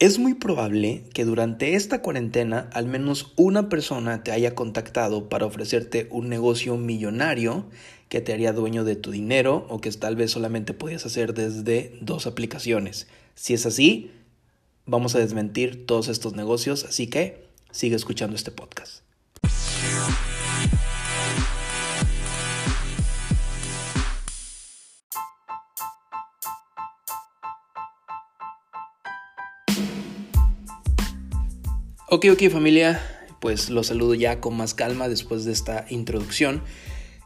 Es muy probable que durante esta cuarentena al menos una persona te haya contactado para ofrecerte un negocio millonario que te haría dueño de tu dinero o que tal vez solamente podías hacer desde dos aplicaciones. Si es así, vamos a desmentir todos estos negocios, así que sigue escuchando este podcast. Ok, ok familia, pues los saludo ya con más calma después de esta introducción.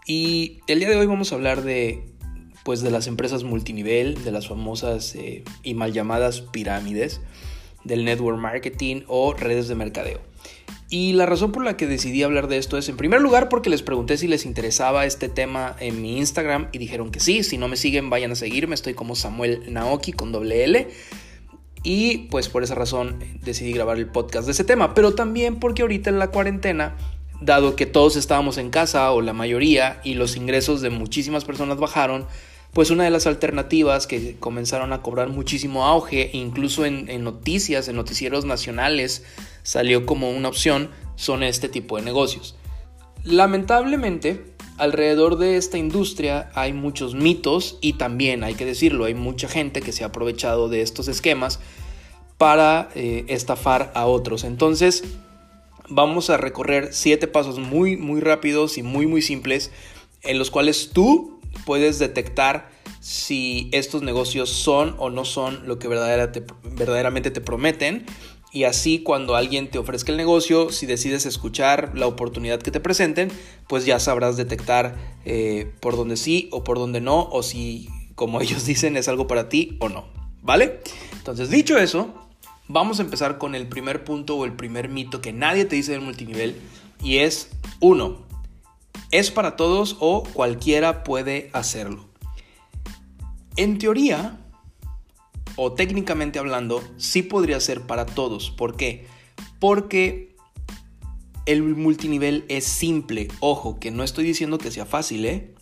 Y el día de hoy vamos a hablar de, pues, de las empresas multinivel, de las famosas eh, y mal llamadas pirámides, del network marketing o redes de mercadeo. Y la razón por la que decidí hablar de esto es, en primer lugar, porque les pregunté si les interesaba este tema en mi Instagram y dijeron que sí. Si no me siguen, vayan a seguirme. Estoy como Samuel Naoki con doble L. Y pues por esa razón decidí grabar el podcast de ese tema, pero también porque ahorita en la cuarentena, dado que todos estábamos en casa o la mayoría y los ingresos de muchísimas personas bajaron, pues una de las alternativas que comenzaron a cobrar muchísimo auge, incluso en, en, noticias, en noticieros nacionales, salió como una opción, son este tipo de negocios. Lamentablemente, alrededor de esta industria hay muchos mitos y también, hay que decirlo, hay mucha gente que se ha aprovechado de estos esquemas para eh, estafar a otros. Entonces, vamos a recorrer siete pasos muy, muy rápidos y muy, muy simples en los cuales tú puedes detectar si estos negocios son o no son lo que verdaderamente te prometen y así cuando alguien te ofrezca el negocio, si decides escuchar la oportunidad que te presenten, pues ya sabrás detectar eh, por dónde sí o por dónde no, o si, como ellos dicen, es algo para ti o no. ¿Vale? Entonces, dicho eso, vamos a empezar con el primer punto o el primer mito que nadie te dice del multinivel y es, uno, es para todos o cualquiera puede hacerlo. En teoría, o técnicamente hablando, sí podría ser para todos. ¿Por qué? Porque el multinivel es simple. Ojo, que no estoy diciendo que sea fácil, ¿eh?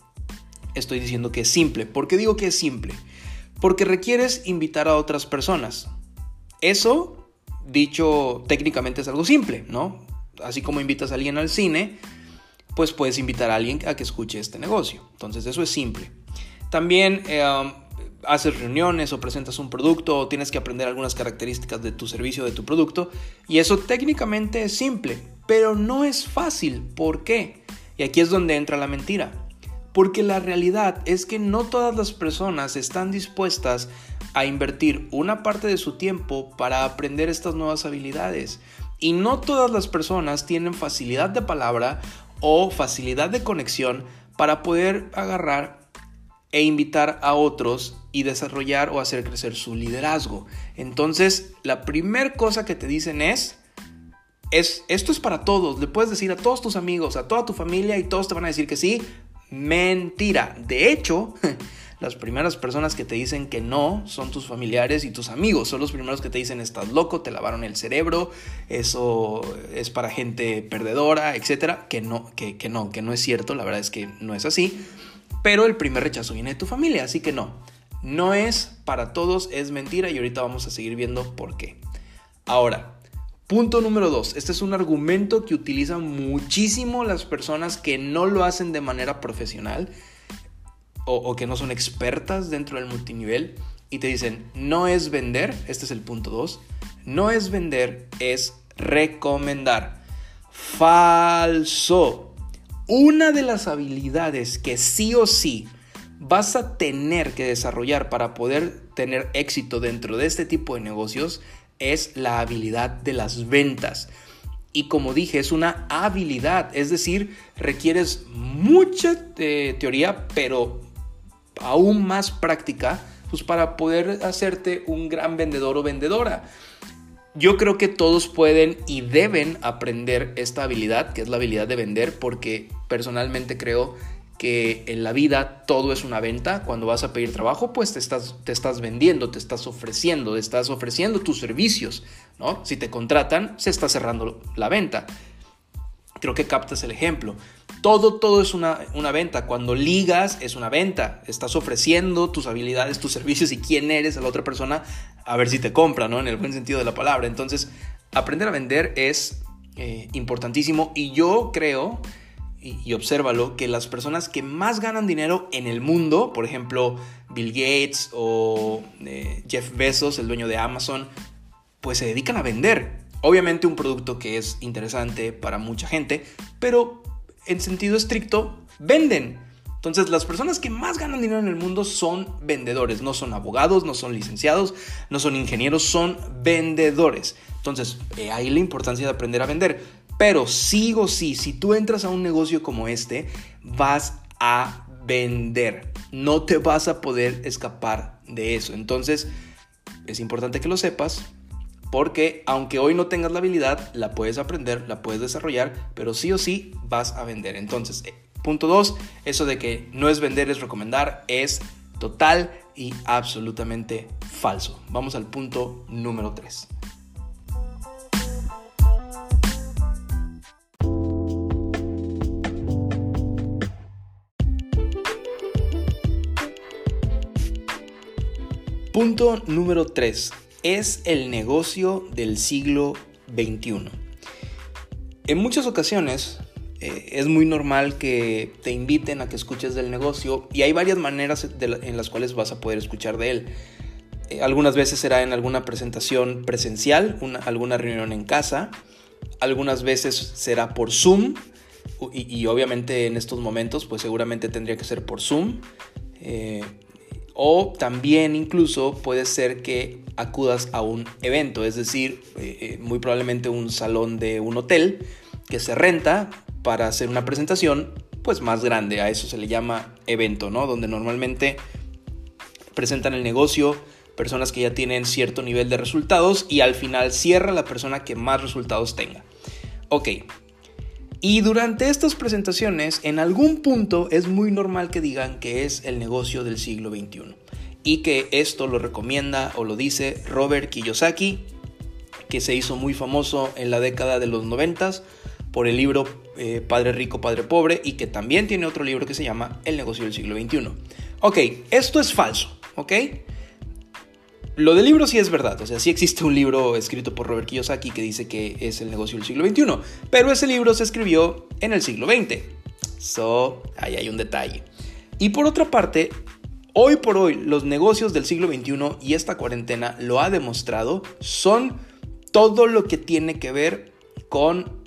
Estoy diciendo que es simple. ¿Por qué digo que es simple? Porque requieres invitar a otras personas. Eso, dicho técnicamente, es algo simple, ¿no? Así como invitas a alguien al cine, pues puedes invitar a alguien a que escuche este negocio. Entonces eso es simple. También eh, haces reuniones o presentas un producto o tienes que aprender algunas características de tu servicio, de tu producto. Y eso técnicamente es simple, pero no es fácil. ¿Por qué? Y aquí es donde entra la mentira. Porque la realidad es que no todas las personas están dispuestas a invertir una parte de su tiempo para aprender estas nuevas habilidades. Y no todas las personas tienen facilidad de palabra o facilidad de conexión para poder agarrar e invitar a otros y desarrollar o hacer crecer su liderazgo. Entonces, la primera cosa que te dicen es, es, esto es para todos, le puedes decir a todos tus amigos, a toda tu familia y todos te van a decir que sí. Mentira. De hecho, las primeras personas que te dicen que no son tus familiares y tus amigos. Son los primeros que te dicen estás loco, te lavaron el cerebro, eso es para gente perdedora, etcétera. Que no, que, que no, que no es cierto. La verdad es que no es así. Pero el primer rechazo viene de tu familia, así que no. No es para todos, es mentira y ahorita vamos a seguir viendo por qué. Ahora, punto número dos. Este es un argumento que utilizan muchísimo las personas que no lo hacen de manera profesional o, que no son expertas dentro del multinivel y te dicen, no es vender, este es el punto dos, no es vender, es recomendar. Falso. Una de las habilidades que sí o sí vas a tener que desarrollar para poder tener éxito dentro de este tipo de negocios es la habilidad de las ventas. Y como dije, es una habilidad, es decir, requieres mucha eh, teoría, pero aún más práctica, pues para poder hacerte un gran vendedor o vendedora. Yo creo que todos pueden y deben aprender esta habilidad, que es la habilidad de vender, porque personalmente creo que en la vida todo es una venta. Cuando vas a pedir trabajo, pues te estás, te estás vendiendo, te estás ofreciendo, te estás ofreciendo tus servicios, ¿no? Si te contratan, se está cerrando la venta. creo que captas el ejemplo. Todo, todo es una, una, venta. Cuando ligas es una venta. Estás ofreciendo tus habilidades, tus servicios y quién eres a la otra persona a ver si te compra, ¿no? En el buen sentido de la palabra. Entonces, aprender a vender es eh, importantísimo y yo creo, y, y obsérvalo, que las personas que más ganan dinero en el mundo, por ejemplo, Bill Gates o eh, Jeff Bezos, el dueño de Amazon, pues se dedican a vender. Obviamente un producto que es interesante para mucha gente, pero en sentido estricto, venden. Entonces, las personas que más ganan dinero en el mundo son vendedores, no son abogados, no son licenciados, no son ingenieros, son vendedores. Entonces, ahí la importancia de aprender a vender. Pero sigo sí, si tú entras a un negocio como este, vas a vender. No te vas a poder escapar de eso. Entonces, es importante que lo sepas. Porque aunque hoy no tengas la habilidad, la puedes aprender, la puedes desarrollar, pero sí o sí vas a vender. Entonces, eh, punto dos, eso de que no es vender, es recomendar, es total y absolutamente falso. Vamos al punto número 3. Punto número 3. Es el negocio del siglo XXI. En muchas ocasiones eh, es muy normal que te inviten a que escuches del negocio y hay varias maneras en las cuales vas a poder escuchar de él. Eh, algunas veces será en alguna presentación presencial, alguna reunión en casa, algunas veces será por Zoom y, obviamente en estos momentos pues seguramente tendría que ser por Zoom. Eh, o también incluso puede ser que acudas a un evento, es decir, eh, eh, muy probablemente un salón de un hotel que se renta para hacer una presentación pues más grande, a eso se le llama evento, ¿no? Donde normalmente presentan el negocio personas que ya tienen cierto nivel de resultados y al final cierra la persona que más resultados tenga. Ok, y durante estas presentaciones, en algún punto es muy normal que digan que es el negocio del siglo XXI y que esto lo recomienda o lo dice Robert Kiyosaki, que se hizo muy famoso en la década de los 90 por el libro eh, Padre Rico, Padre Pobre y que también tiene otro libro que se llama El negocio del siglo XXI. Ok, esto es falso, ¿ok? Lo del libro sí es verdad, o sea, sí existe un libro escrito por Robert Kiyosaki que dice que es el negocio del siglo XXI, pero ese libro se escribió en el siglo XX. So, ahí hay un detalle. Y por otra parte, hoy por hoy los negocios del siglo XXI y esta cuarentena lo ha demostrado, son todo lo que tiene que ver con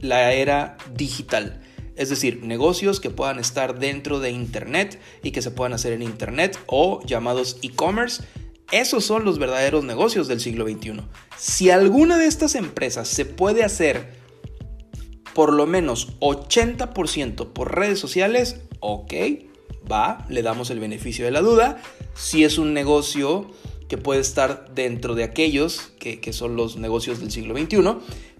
la era digital. Es decir, negocios que puedan estar dentro de Internet y que se puedan hacer en Internet o llamados e-commerce esos son los verdaderos negocios del siglo XXI. Si alguna de estas empresas se puede hacer por lo menos 80% por redes sociales, ok, va, le damos el beneficio de la duda. Si es un negocio que puede estar dentro de aquellos que, que son los negocios del siglo XXI,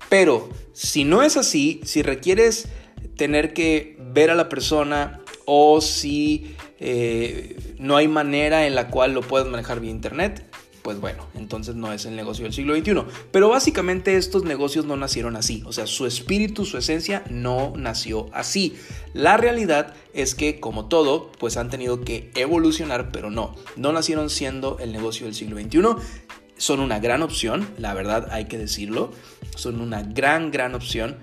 pero si no es así, si requieres tener que ver a la persona o si eh, no hay manera en la cual lo puedas manejar vía internet, pues bueno, entonces no es el negocio del siglo XXI. Pero básicamente estos negocios no nacieron así, o sea, su espíritu, su esencia no nació así. La realidad es que, como todo, pues han tenido que evolucionar, pero no, no nacieron siendo el negocio del siglo XXI. Son una gran opción, la verdad hay que decirlo, son una gran, gran opción,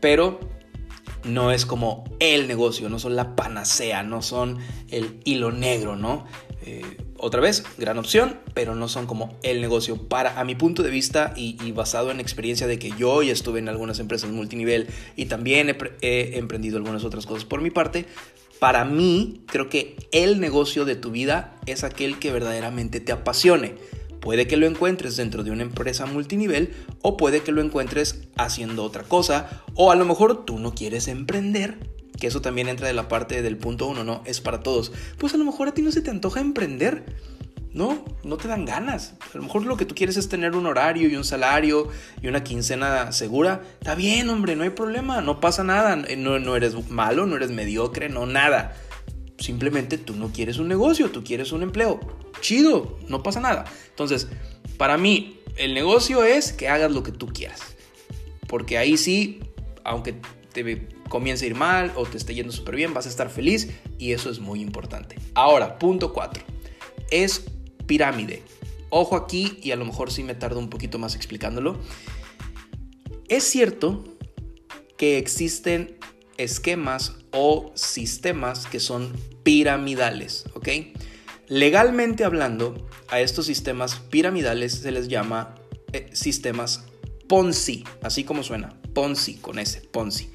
pero no es como el negocio, no son la panacea, no son el hilo negro, ¿no? Eh, otra vez, gran opción, pero no son como el negocio. Para, a mi punto de vista y, basado en experiencia de que yo ya estuve en algunas empresas multinivel y también he, he emprendido algunas otras cosas por mi parte, para mí creo que el negocio de tu vida es aquel que verdaderamente te apasione Puede que lo encuentres dentro de una empresa multinivel o puede que lo encuentres haciendo otra cosa o a lo mejor tú no quieres emprender, que eso también entra de la parte del punto uno, ¿no? Es para todos. Pues a lo mejor a ti no se te antoja emprender. No, no te dan ganas. A lo mejor lo que tú quieres es tener un horario y un salario y una quincena segura. Está bien, hombre, no hay problema, no pasa nada. No, no eres malo, no eres mediocre, no nada. Simplemente tú no quieres un negocio, tú quieres un empleo. Chido, no pasa nada. Entonces, para mí, el negocio es que hagas lo que tú quieras. Porque ahí sí, aunque te comienza a ir mal o te esté yendo súper bien, vas a estar feliz y eso es muy importante. Ahora, punto 4. Es pirámide. Ojo aquí y a lo mejor sí me tardo un poquito más explicándolo. Es cierto que existen esquemas o sistemas que son piramidales, ¿ok? Legalmente hablando, a estos sistemas piramidales se les llama eh, sistemas Ponzi, así como suena, Ponzi con S, Ponzi.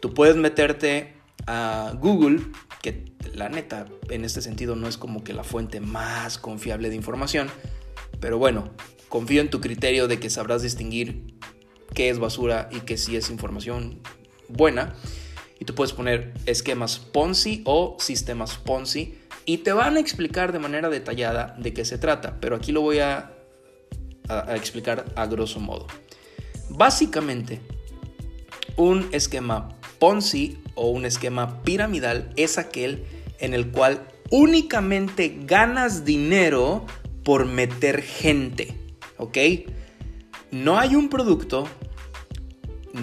Tú puedes meterte a Google, que la neta en este sentido no es como que la fuente más confiable de información, pero bueno, confío en tu criterio de que sabrás distinguir qué es basura y qué sí es información buena. Tú puedes poner esquemas Ponzi o sistemas Ponzi y te van a explicar de manera detallada de qué se trata, pero aquí lo voy a, a explicar a grosso modo. Básicamente, un esquema Ponzi o un esquema piramidal es aquel en el cual únicamente ganas dinero por meter gente, ¿ok? No hay un producto,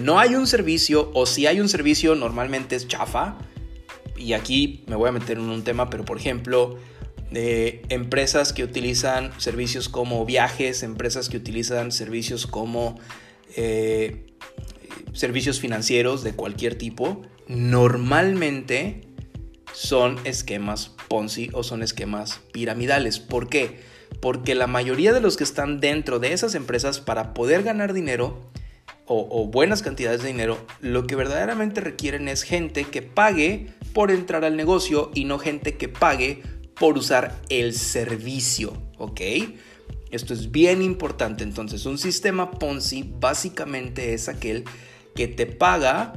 no hay un servicio, o si hay un servicio normalmente es chafa, y aquí me voy a meter en un tema, pero por ejemplo, de empresas que utilizan servicios como viajes, empresas que utilizan servicios como eh, servicios financieros de cualquier tipo, normalmente son esquemas Ponzi o son esquemas piramidales. ¿Por qué? Porque la mayoría de los que están dentro de esas empresas para poder ganar dinero o, buenas cantidades de dinero, lo que verdaderamente requieren es gente que pague por entrar al negocio y no gente que pague por usar el servicio, ¿ok? Esto es bien importante. Entonces, un sistema Ponzi básicamente es aquel que te paga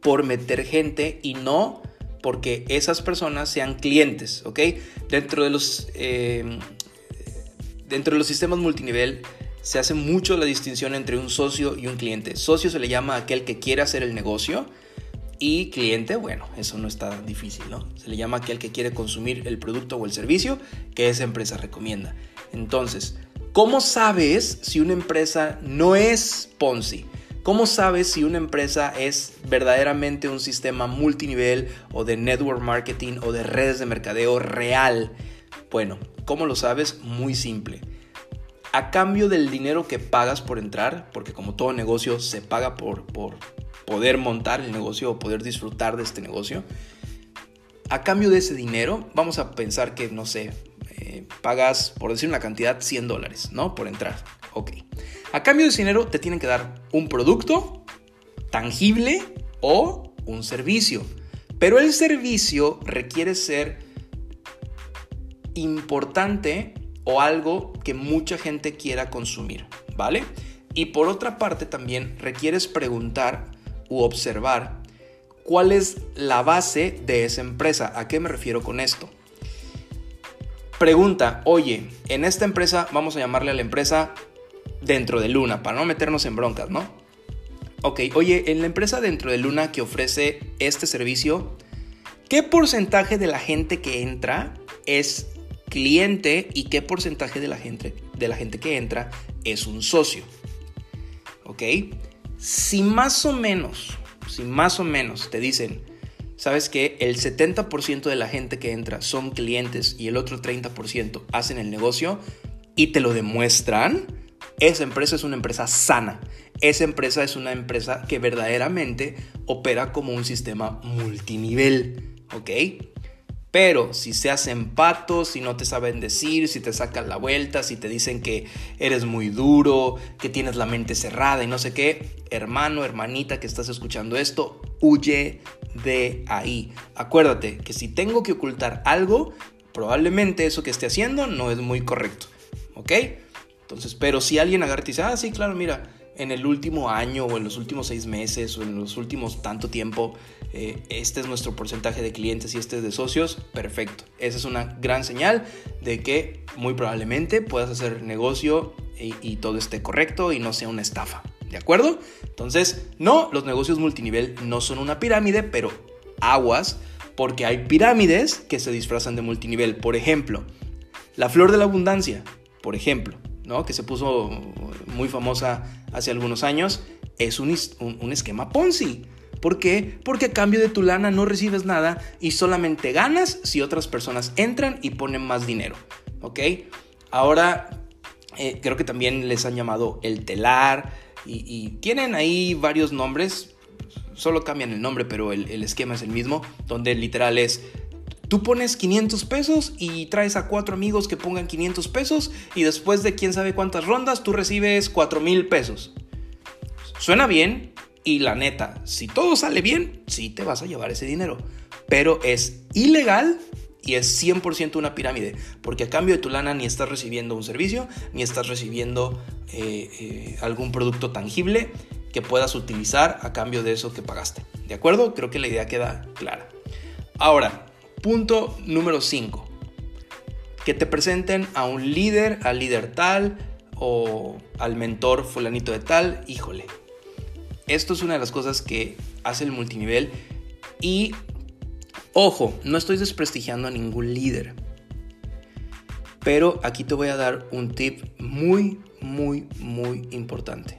por meter gente y no porque esas personas sean clientes, ¿ok? Dentro de los, eh, dentro de los sistemas multinivel se hace mucho la distinción entre un socio y un cliente. Socio se le llama aquel que quiere hacer el negocio y cliente, bueno, eso no está difícil, ¿no? Se le llama aquel que quiere consumir el producto o el servicio que esa empresa recomienda. Entonces, ¿cómo sabes si una empresa no es Ponzi? ¿Cómo sabes si una empresa es verdaderamente un sistema multinivel o de network marketing o de redes de mercadeo real? Bueno, ¿cómo lo sabes? Muy simple. A cambio del dinero que pagas por entrar, porque como todo negocio se paga por, por poder montar el negocio o poder disfrutar de este negocio, a cambio de ese dinero, vamos a pensar que, no sé, eh, pagas, por decir una cantidad, 100 dólares, ¿no? Por entrar. Ok. A cambio de ese dinero te tienen que dar un producto tangible o un servicio. Pero el servicio requiere ser importante o algo que mucha gente quiera consumir, ¿vale? Y por otra parte también requieres preguntar u observar cuál es la base de esa empresa. ¿A qué me refiero con esto? Pregunta, oye, en esta empresa vamos a llamarle a la empresa dentro de Luna, para no meternos en broncas, ¿no? Ok, oye, en la empresa dentro de Luna que ofrece este servicio, ¿qué porcentaje de la gente que entra es cliente y qué porcentaje de la gente, de la gente que entra es un socio? ¿Ok? Si más o menos, si más o menos te dicen, sabes que el 70% de la gente que entra son clientes y el otro 30% hacen el negocio y te lo demuestran, esa empresa es una empresa sana. Esa empresa es una empresa que verdaderamente opera como un sistema multinivel, ¿ok? Pero si se hacen patos, si no te saben decir, si te sacan la vuelta, si te dicen que eres muy duro, que tienes la mente cerrada y no sé qué, hermano, hermanita que estás escuchando esto, huye de ahí. Acuérdate que si tengo que ocultar algo, probablemente eso que esté haciendo no es muy correcto. ¿Ok? Entonces, pero si alguien agarra y dice, ah, sí, claro, mira, en el último año o en los últimos seis meses o en los últimos tanto tiempo, eh, este es nuestro porcentaje de clientes y este es de socios, perfecto. Esa es una gran señal de que muy probablemente puedas hacer negocio y, y todo esté correcto y no sea una estafa. ¿De acuerdo? Entonces, no, los negocios multinivel no son una pirámide, pero aguas, porque hay pirámides que se disfrazan de multinivel. Por ejemplo, la flor de la abundancia, por ejemplo, que se puso muy famosa hace algunos años, es un, esquema Ponzi. ¿Por qué? Porque a cambio de tu lana no recibes nada y solamente ganas si otras personas entran y ponen más dinero. ¿Ok? Ahora, eh, creo que también les han llamado el telar y, tienen ahí varios nombres. Solo cambian el nombre, pero el esquema es el mismo, donde literal es Tú pones 500 pesos y traes a cuatro amigos que pongan 500 pesos y después de quién sabe cuántas rondas tú recibes 4 mil pesos. Suena bien y la neta, si todo sale bien, sí te vas a llevar ese dinero. Pero es ilegal y es 100% una pirámide, porque a cambio de tu lana ni estás recibiendo un servicio, ni estás recibiendo eh, eh, algún producto tangible que puedas utilizar a cambio de eso que pagaste. ¿De acuerdo? Creo que la idea queda clara. Ahora, Punto número 5. Que te presenten a un líder, al líder tal o al mentor fulanito de tal. Híjole. Esto es una de las cosas que hace el multinivel y ojo, no estoy desprestigiando a ningún líder. Pero aquí te voy a dar un tip muy, muy, muy importante.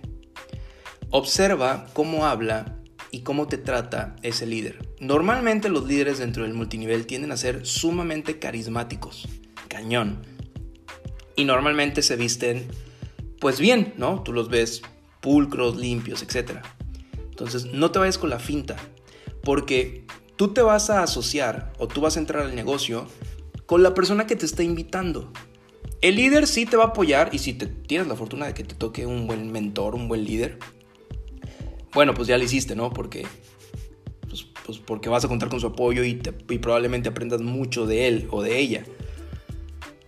Observa cómo habla y cómo te trata ese líder. Normalmente los líderes dentro del multinivel tienden a ser sumamente carismáticos, cañón. Y normalmente se visten pues bien, ¿no? Tú los ves pulcros, limpios, etc. Entonces no te vayas con la finta, porque tú te vas a asociar o tú vas a entrar al negocio con la persona que te está invitando. El líder sí te va a apoyar y si te, tienes la fortuna de que te toque un buen mentor, un buen líder, bueno, pues ya lo hiciste, ¿no? Porque, pues, porque vas a contar con su apoyo y, y probablemente aprendas mucho de él o de ella.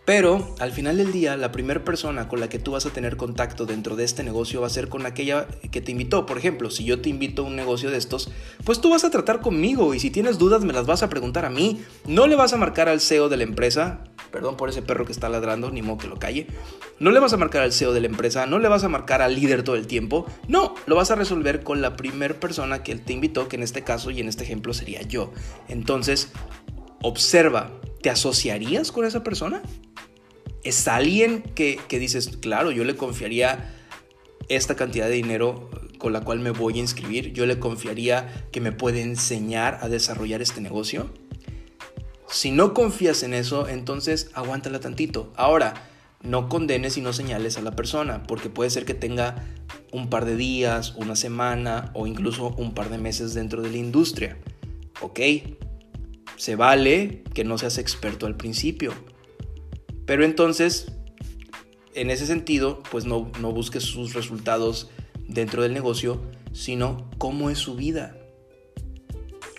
Pero al final del día, la primera persona con la que tú vas a tener contacto dentro de este negocio va a ser con aquella que te invitó. Por ejemplo, si yo te invito a un negocio de estos, pues tú vas a tratar conmigo y si tienes dudas me las vas a preguntar a mí. No le vas a marcar al CEO de la empresa, perdón por ese perro que está ladrando, ni modo que lo calle. No le vas a marcar al CEO de la empresa, no le vas a marcar al líder todo el tiempo. No, lo vas a resolver con la primera persona que te invitó, que en este caso y en este ejemplo sería yo. Entonces, observa, ¿te asociarías con esa persona? es alguien que, dices, claro, yo le confiaría esta cantidad de dinero con la cual me voy a inscribir, yo le confiaría que me puede enseñar a desarrollar este negocio. Si no confías en eso, entonces aguántala tantito. Ahora, no condenes y no señales a la persona, porque puede ser que tenga un par de días, una semana o incluso un par de meses dentro de la industria. ¿Ok? Se vale que no seas experto al principio. Pero entonces, en ese sentido, pues no, no busques sus resultados dentro del negocio, sino cómo es su vida,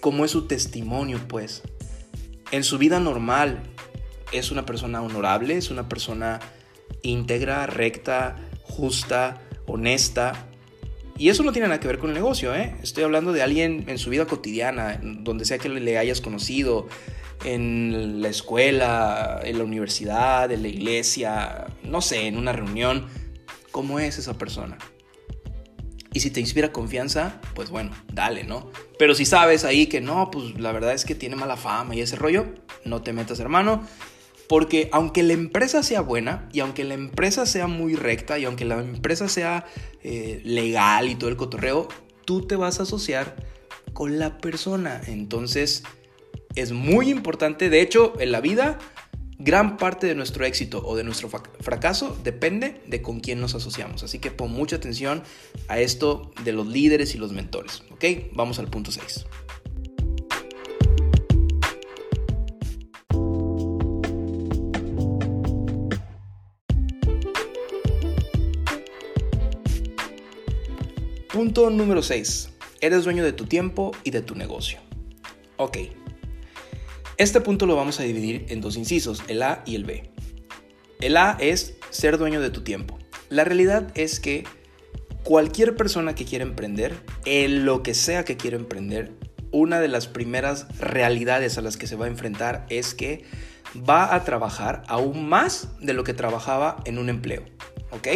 cómo es su testimonio, pues. En su vida normal, es una persona honorable, es una persona íntegra, recta, justa, honesta. Y eso no tiene nada que ver con el negocio, ¿eh? Estoy hablando de alguien en su vida cotidiana, donde sea que le hayas conocido, en la escuela, en la universidad, en la iglesia, no sé, en una reunión, cómo es esa persona. Y si te inspira confianza, pues bueno, dale, ¿no? Pero si sabes ahí que no, pues la verdad es que tiene mala fama y ese rollo, no te metas, hermano. Porque aunque la empresa sea buena y aunque la empresa sea muy recta y aunque la empresa sea eh, legal y todo el cotorreo, tú te vas a asociar con la persona. Entonces, es muy importante. De hecho, en la vida, gran parte de nuestro éxito o de nuestro fracaso depende de con quién nos asociamos. Así que pon mucha atención a esto de los líderes y los mentores. ¿Ok? Vamos al punto 6. Punto número 6. Eres dueño de tu tiempo y de tu negocio. Ok, este punto lo vamos a dividir en dos incisos, el A y el B. El A es ser dueño de tu tiempo. La realidad es que cualquier persona que quiera emprender, en lo que sea que quiera emprender, una de las primeras realidades a las que se va a enfrentar es que va a trabajar aún más de lo que trabajaba en un empleo. ¿Ok?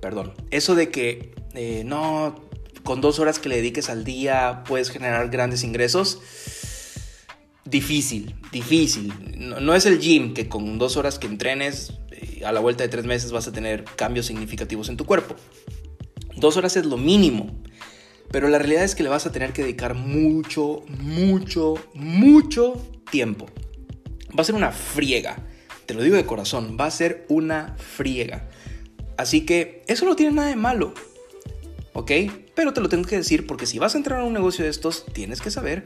Perdón. Eso de que eh, no, con dos horas que le dediques al día puedes generar grandes ingresos difícil, difícil. No, es el gym que con dos horas que entrenes eh, a la vuelta de tres meses vas a tener cambios significativos en tu cuerpo. Dos horas es lo mínimo. Pero la realidad es que le vas a tener que dedicar mucho, mucho, mucho tiempo. Va a ser una friega. Te lo digo de corazón, va a ser una friega. Así que eso no tiene nada de malo. ¿Ok? Pero te lo tengo que decir porque si vas a entrar a un negocio de estos, tienes que saber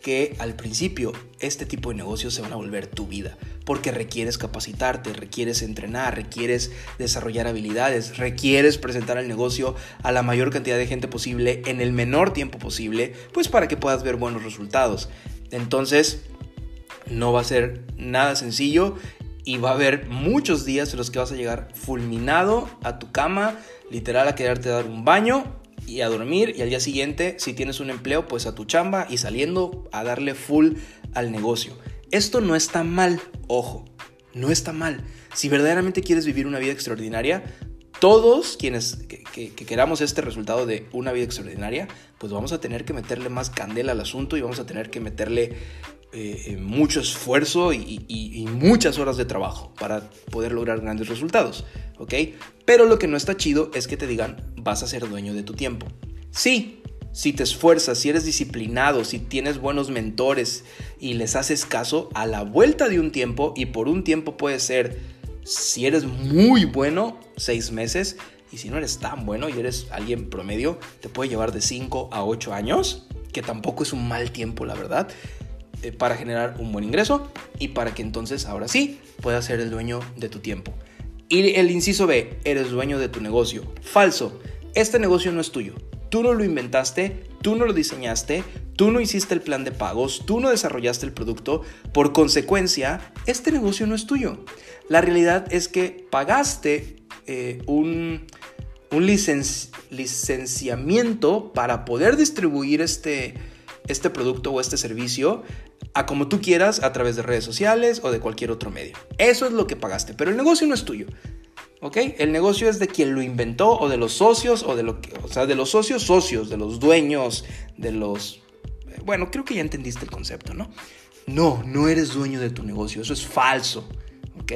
que al principio este tipo de negocios se van a volver tu vida, porque requieres capacitarte, requieres entrenar, requieres desarrollar habilidades, requieres presentar el negocio a la mayor cantidad de gente posible en el menor tiempo posible, pues para que puedas ver buenos resultados. Entonces, no va a ser nada sencillo y va a haber muchos días en los que vas a llegar fulminado a tu cama, literal a quedarte a dar un baño y a dormir y al día siguiente, si tienes un empleo, pues a tu chamba y saliendo a darle full al negocio. Esto no está mal, ojo, no está mal. Si verdaderamente quieres vivir una vida extraordinaria, todos quienes que, queramos este resultado de una vida extraordinaria, pues vamos a tener que meterle más candela al asunto y vamos a tener que meterle eh, eh, mucho esfuerzo y, y, muchas horas de trabajo para poder lograr grandes resultados, ¿ok? Pero lo que no está chido es que te digan, vas a ser dueño de tu tiempo. Sí, si te esfuerzas, si eres disciplinado, si tienes buenos mentores y les haces caso, a la vuelta de un tiempo, y por un tiempo puede ser, si eres muy bueno, seis meses, y si no eres tan bueno y eres alguien promedio, te puede llevar de 5 a 8 años, que tampoco es un mal tiempo, la verdad, eh, para generar un buen ingreso y para que entonces ahora sí puedas ser el dueño de tu tiempo. Y el inciso B, eres dueño de tu negocio. Falso, este negocio no es tuyo. Tú no lo inventaste, tú no lo diseñaste, tú no hiciste el plan de pagos, tú no desarrollaste el producto. Por consecuencia, este negocio no es tuyo. La realidad es que pagaste eh, un, un licenciamiento para poder distribuir este, este producto o este servicio a como tú quieras a través de redes sociales o de cualquier otro medio. Eso es lo que pagaste, pero el negocio no es tuyo. ¿Ok? El negocio es de quien lo inventó o de los socios o de lo que, o sea, de los socios socios, de los dueños, de los eh, bueno, creo que ya entendiste el concepto, ¿no? No, no eres dueño de tu negocio, eso es falso. ¿Ok?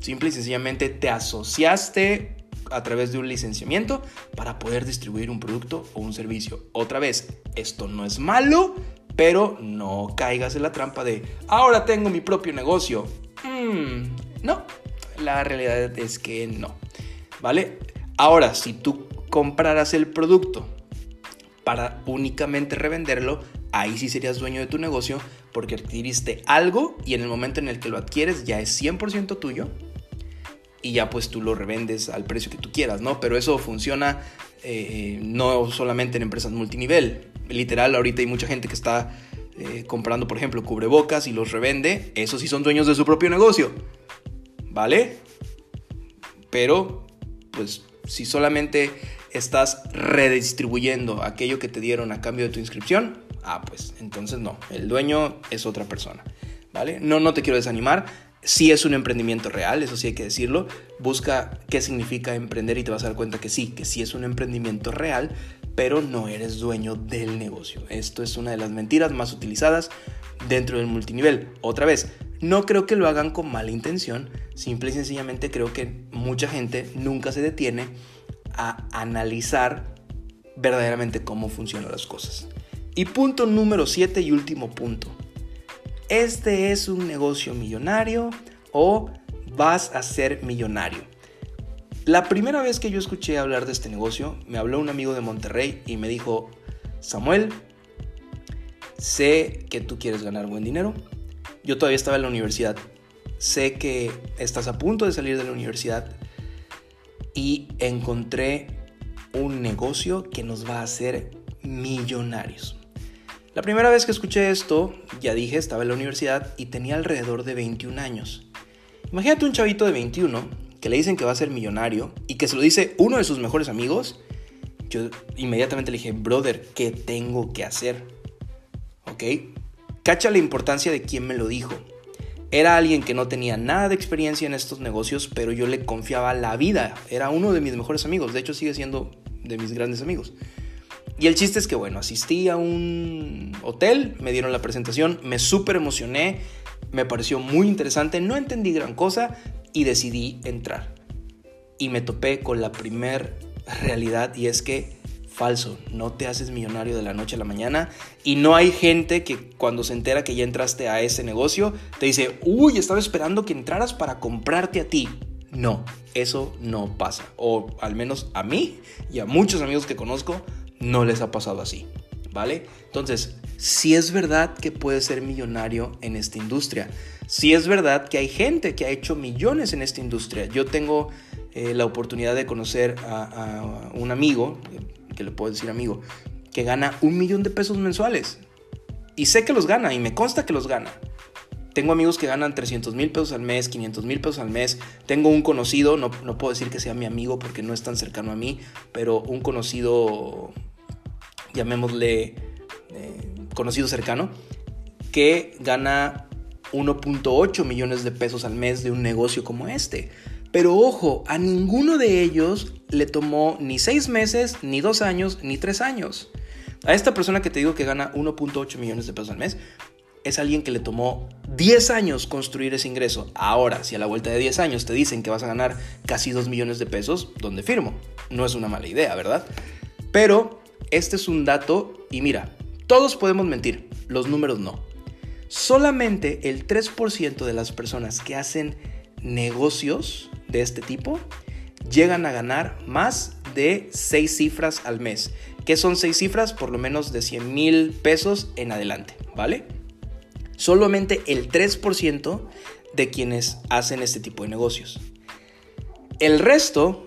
Simple y sencillamente te asociaste a través de un licenciamiento para poder distribuir un producto o un servicio. Otra vez, esto no es malo, pero no caigas en la trampa de ahora tengo mi propio negocio. Mm, no, la realidad es que no. ¿Vale? Ahora, si tú compraras el producto para únicamente revenderlo, ahí sí serías dueño de tu negocio porque adquiriste algo y en el momento en el que lo adquieres ya es 100% tuyo y ya pues tú lo revendes al precio que tú quieras, ¿no? Pero eso funciona eh, no solamente en empresas multinivel. Literal, ahorita hay mucha gente que está eh, comprando, por ejemplo, cubrebocas y los revende. Esos sí son dueños de su propio negocio. ¿Vale? Pero, pues, si solamente estás redistribuyendo aquello que te dieron a cambio de tu inscripción, ah, pues entonces no, el dueño es otra persona. ¿Vale? No, no te quiero desanimar si es un emprendimiento real, eso sí hay que decirlo. Busca qué significa emprender y te vas a dar cuenta que sí, que sí es un emprendimiento real, pero no eres dueño del negocio. Esto es una de las mentiras más utilizadas dentro del multinivel. Otra vez, no creo que lo hagan con mala intención, simple y sencillamente creo que mucha gente nunca se detiene a analizar verdaderamente cómo funcionan las cosas. Y punto número 7 y último punto este es un negocio millonario o vas a ser millonario. La primera vez que yo escuché hablar de este negocio, me habló un amigo de Monterrey y me dijo, Samuel, sé que tú quieres ganar buen dinero. Yo todavía estaba en la universidad. Sé que estás a punto de salir de la universidad y encontré un negocio que nos va a hacer millonarios. La primera vez que escuché esto, ya dije, estaba en la universidad y tenía alrededor de 21 años. Imagínate un chavito de 21 que le dicen que va a ser millonario y que se lo dice uno de sus mejores amigos. Yo inmediatamente le dije, brother, ¿qué tengo que hacer? ¿Ok? Cacha la importancia de quién me lo dijo. Era alguien que no tenía nada de experiencia en estos negocios, pero yo le confiaba la vida. Era uno de mis mejores amigos. De hecho, sigue siendo de mis grandes amigos. Y el chiste es que, bueno, asistí a un hotel, me dieron la presentación, me súper emocioné, me pareció muy interesante, no entendí gran cosa y decidí entrar. Y me topé con la primer realidad y es que falso. No te haces millonario de la noche a la mañana y no hay gente que cuando se entera que ya entraste a ese negocio te dice, uy, estaba esperando que entraras para comprarte a ti. No, eso no pasa. O al menos a mí y a muchos amigos que conozco no les ha pasado así. ¿Vale? Entonces, si es verdad que puedes ser millonario en esta industria. Si es verdad que hay gente que ha hecho millones en esta industria. Yo tengo eh, la oportunidad de conocer a, un amigo, que le puedo decir amigo, que gana un millón de pesos mensuales. Y sé que los gana y me consta que los gana. Tengo amigos que ganan 300 mil pesos al mes, 500 mil pesos al mes. Tengo un conocido, no, no, puedo decir que sea mi amigo porque no es tan cercano a mí, pero un conocido, llamémosle eh, conocido cercano, que gana 1.8 millones de pesos al mes de un negocio como este. Pero ojo, a ninguno de ellos le tomó ni seis meses, ni dos años, ni tres años. A esta persona que te digo que gana 1.8 millones de pesos al mes, es alguien que le tomó 10 años construir ese ingreso. Ahora, si a la vuelta de 10 años te dicen que vas a ganar casi 2 millones de pesos, ¿dónde firmo? No es una mala idea, ¿verdad? Pero este es un dato y mira, todos podemos mentir, los números no. Solamente el 3% de las personas que hacen negocios de este tipo llegan a ganar más de 6 cifras al mes. ¿Qué son 6 cifras? Por lo menos de 100 mil pesos en adelante, ¿vale? Solamente el 3% de quienes hacen este tipo de negocios. El resto,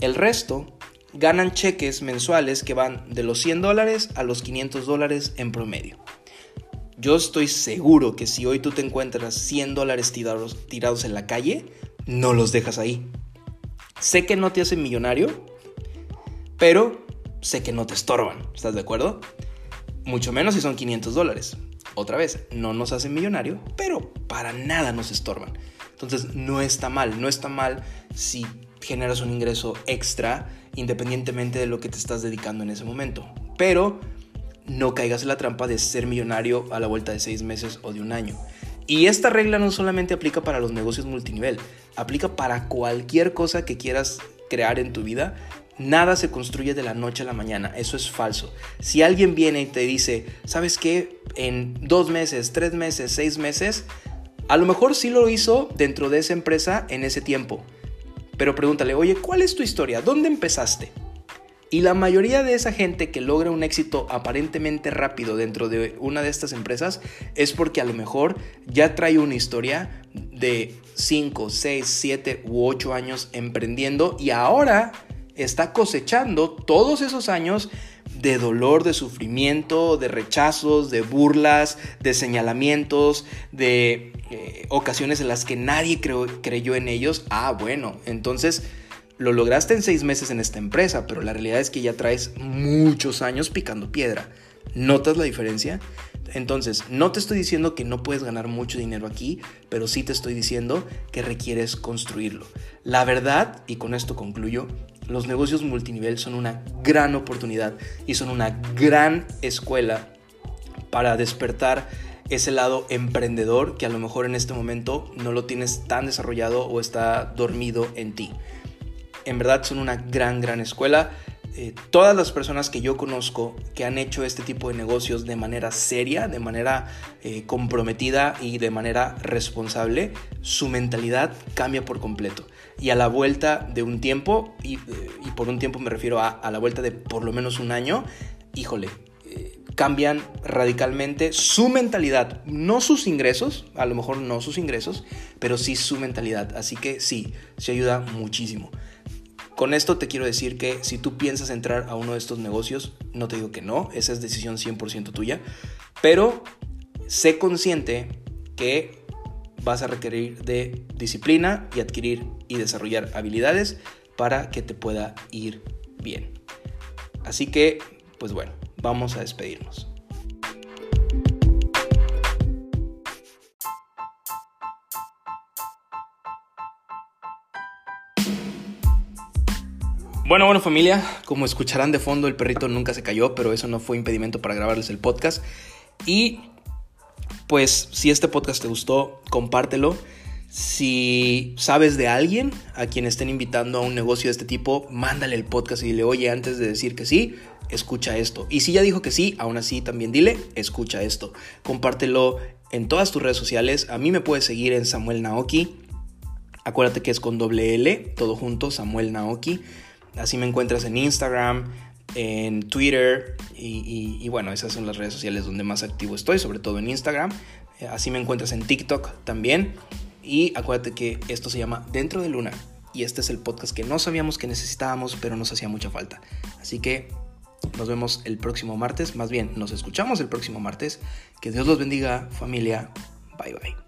el resto ganan cheques mensuales que van de los 100 dólares a los 500 dólares en promedio. Yo estoy seguro que si hoy tú te encuentras 100 dólares tirados, en la calle, no los dejas ahí. Sé que no te hacen millonario, pero sé que no te estorban. ¿Estás de acuerdo? Mucho menos si son 500 dólares. Otra vez, no nos hacen millonario, pero para nada nos estorban. Entonces no está mal, no está mal si generas un ingreso extra independientemente de lo que te estás dedicando en ese momento. Pero no caigas en la trampa de ser millonario a la vuelta de seis meses o de un año. Y esta regla no solamente aplica para los negocios multinivel, aplica para cualquier cosa que quieras crear en tu vida. Nada se construye de la noche a la mañana, eso es falso. Si alguien viene y te dice, ¿sabes qué? En dos meses, tres meses, seis meses, a lo mejor sí lo hizo dentro de esa empresa en ese tiempo. Pero pregúntale, oye, ¿cuál es tu historia? ¿Dónde empezaste? Y la mayoría de esa gente que logra un éxito aparentemente rápido dentro de una de estas empresas es porque a lo mejor ya trae una historia de 5, 6, 7 u 8 años emprendiendo y ahora está cosechando todos esos años de dolor, de sufrimiento, de rechazos, de burlas, de señalamientos, de eh, ocasiones en las que nadie creyó en ellos. Ah, bueno, entonces lo lograste en seis meses en esta empresa, pero la realidad es que ya traes muchos años picando piedra. ¿Notas la diferencia? Entonces, no te estoy diciendo que no puedes ganar mucho dinero aquí, pero sí te estoy diciendo que requieres construirlo. La verdad, y con esto concluyo, los negocios multinivel son una gran oportunidad y son una gran escuela para despertar ese lado emprendedor que a lo mejor en este momento no lo tienes tan desarrollado o está dormido en ti en verdad son una gran, gran escuela. Eh, todas las personas que yo conozco que han hecho este tipo de negocios de manera seria, de manera eh, comprometida y de manera responsable, su mentalidad cambia por completo. Y a la vuelta de un tiempo, y, eh, por un tiempo me refiero a, a, la vuelta de por lo menos un año, híjole, cambian radicalmente su mentalidad, no sus ingresos, a lo mejor no sus ingresos, pero sí su mentalidad. Así que sí, se ayuda muchísimo. Con esto te quiero decir que si tú piensas entrar a uno de estos negocios, no te digo que no, esa es decisión 100% tuya, pero sé consciente que vas a requerir de disciplina y adquirir y desarrollar habilidades para que te pueda ir bien. Así que, pues bueno, vamos a despedirnos. Bueno, bueno familia, como escucharán de fondo, el perrito nunca se cayó, pero eso no fue impedimento para grabarles el podcast. Y pues si este podcast te gustó, compártelo. Si sabes de alguien a quien estén invitando a un negocio de este tipo, mándale el podcast y dile, oye, antes de decir que sí, escucha esto. Y si ya dijo que sí, aún así también dile, escucha esto. Compártelo en todas tus redes sociales. A mí me puedes seguir en Samuel Naoki. Acuérdate que es con doble L, todo junto, Samuel Naoki. Así me encuentras en Instagram, en Twitter y, bueno, esas son las redes sociales donde más activo estoy, sobre todo en Instagram. Así me encuentras en TikTok también. Y acuérdate que esto se llama Dentro de Luna. Y este es el podcast que no sabíamos que necesitábamos, pero nos hacía mucha falta. Así que nos vemos el próximo martes. Más bien, nos escuchamos el próximo martes. Que Dios los bendiga, familia. Bye bye.